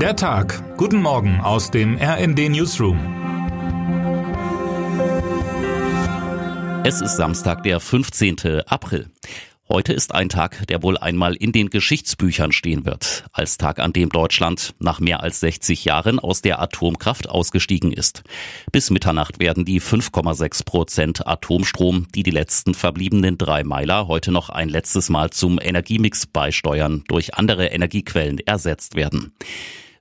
Der Tag. Guten Morgen aus dem RND Newsroom. Es ist Samstag, der 15. April. Heute ist ein Tag, der wohl einmal in den Geschichtsbüchern stehen wird, als Tag, an dem Deutschland nach mehr als 60 Jahren aus der Atomkraft ausgestiegen ist. Bis Mitternacht werden die 5,6 Prozent Atomstrom, die die letzten verbliebenen drei Meiler heute noch ein letztes Mal zum Energiemix beisteuern, durch andere Energiequellen ersetzt werden.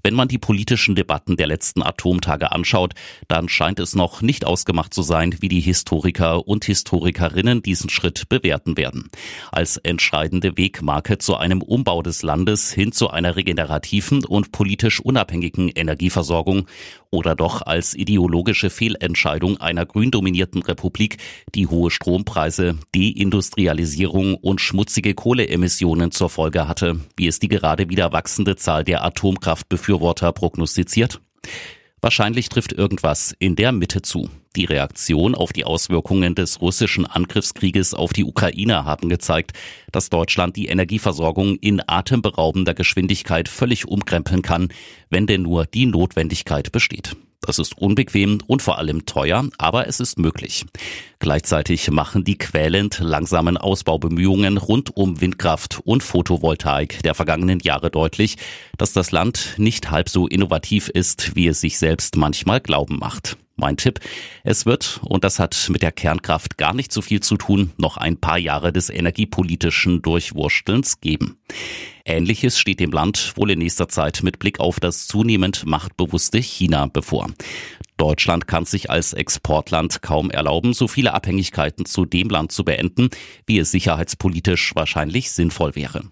Wenn man die politischen Debatten der letzten Atomtage anschaut, dann scheint es noch nicht ausgemacht zu sein, wie die Historiker und Historikerinnen diesen Schritt bewerten werden. Als entscheidende Wegmarke zu einem Umbau des Landes hin zu einer regenerativen und politisch unabhängigen Energieversorgung oder doch als ideologische Fehlentscheidung einer grün dominierten Republik, die hohe Strompreise, Deindustrialisierung und schmutzige Kohleemissionen zur Folge hatte, wie es die gerade wieder wachsende Zahl der Atomkraftbefürworter Befürworter prognostiziert? Wahrscheinlich trifft irgendwas in der Mitte zu. Die Reaktion auf die Auswirkungen des russischen Angriffskrieges auf die Ukraine haben gezeigt, dass Deutschland die Energieversorgung in atemberaubender Geschwindigkeit völlig umkrempeln kann, wenn denn nur die Notwendigkeit besteht. Das ist unbequem und vor allem teuer, aber es ist möglich. Gleichzeitig machen die quälend langsamen Ausbaubemühungen rund um Windkraft und Photovoltaik der vergangenen Jahre deutlich, dass das Land nicht halb so innovativ ist, wie es sich selbst manchmal glauben macht. Mein Tipp, es wird, und das hat mit der Kernkraft gar nicht so viel zu tun, noch ein paar Jahre des energiepolitischen Durchwurstelns geben. Ähnliches steht dem Land wohl in nächster Zeit mit Blick auf das zunehmend machtbewusste China bevor. Deutschland kann sich als Exportland kaum erlauben, so viele Abhängigkeiten zu dem Land zu beenden, wie es sicherheitspolitisch wahrscheinlich sinnvoll wäre.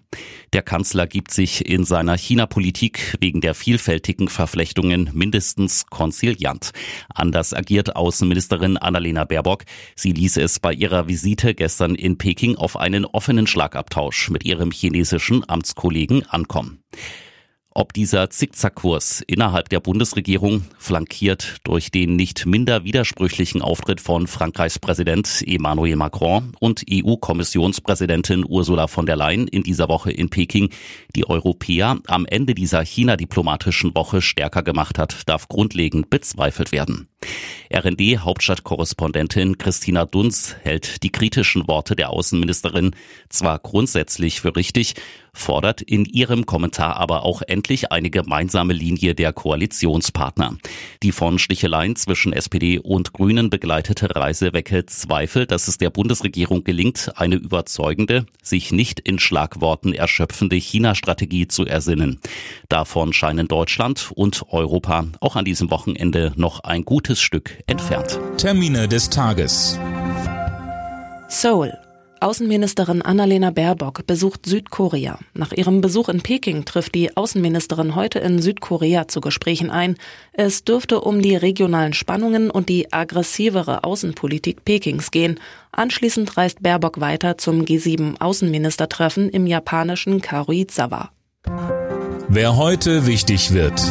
Der Kanzler gibt sich in seiner China-Politik wegen der vielfältigen Verflechtungen mindestens konziliant. Anders agiert Außenministerin Annalena Baerbock. Sie ließ es bei ihrer Visite gestern in Peking auf einen offenen Schlagabtausch mit ihrem chinesischen Amtskollegen ankommen. Ob dieser Zickzackkurs innerhalb der Bundesregierung, flankiert durch den nicht minder widersprüchlichen Auftritt von Frankreichs Präsident Emmanuel Macron und EU-Kommissionspräsidentin Ursula von der Leyen in dieser Woche in Peking, die Europäer am Ende dieser China-diplomatischen Woche stärker gemacht hat, darf grundlegend bezweifelt werden. RND-Hauptstadtkorrespondentin Christina Dunz hält die kritischen Worte der Außenministerin zwar grundsätzlich für richtig, fordert in ihrem Kommentar aber auch endlich eine gemeinsame Linie der Koalitionspartner. Die von Sticheleien zwischen SPD und Grünen begleitete Reise wecke Zweifel, dass es der Bundesregierung gelingt, eine überzeugende, sich nicht in Schlagworten erschöpfende China-Strategie zu ersinnen. Davon scheinen Deutschland und Europa auch an diesem Wochenende noch ein gutes gutes Stück entfernt. Termine des Tages. Seoul. Außenministerin Annalena Baerbock besucht Südkorea. Nach ihrem Besuch in Peking trifft die Außenministerin heute in Südkorea zu Gesprächen ein. Es dürfte um die regionalen Spannungen und die aggressivere Außenpolitik Pekings gehen. Anschließend reist Baerbock weiter zum G7 Außenministertreffen im japanischen Karuizawa. Wer heute wichtig wird.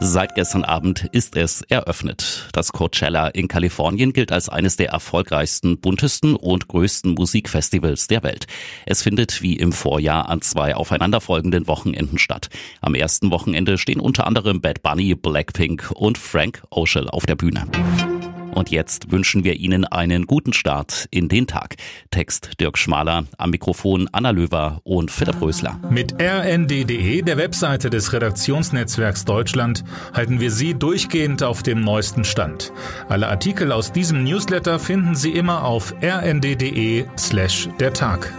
Seit gestern Abend ist es eröffnet. Das Coachella in Kalifornien gilt als eines der erfolgreichsten, buntesten und größten Musikfestivals der Welt. Es findet wie im Vorjahr an zwei aufeinanderfolgenden Wochenenden statt. Am ersten Wochenende stehen unter anderem Bad Bunny, Blackpink und Frank Ocean auf der Bühne. Und jetzt wünschen wir Ihnen einen guten Start in den Tag. Text Dirk Schmaler, am Mikrofon Anna Löwer und Philipp Rösler. Mit rnd.de, der Webseite des Redaktionsnetzwerks Deutschland, halten wir Sie durchgehend auf dem neuesten Stand. Alle Artikel aus diesem Newsletter finden Sie immer auf rnd.de slash der Tag.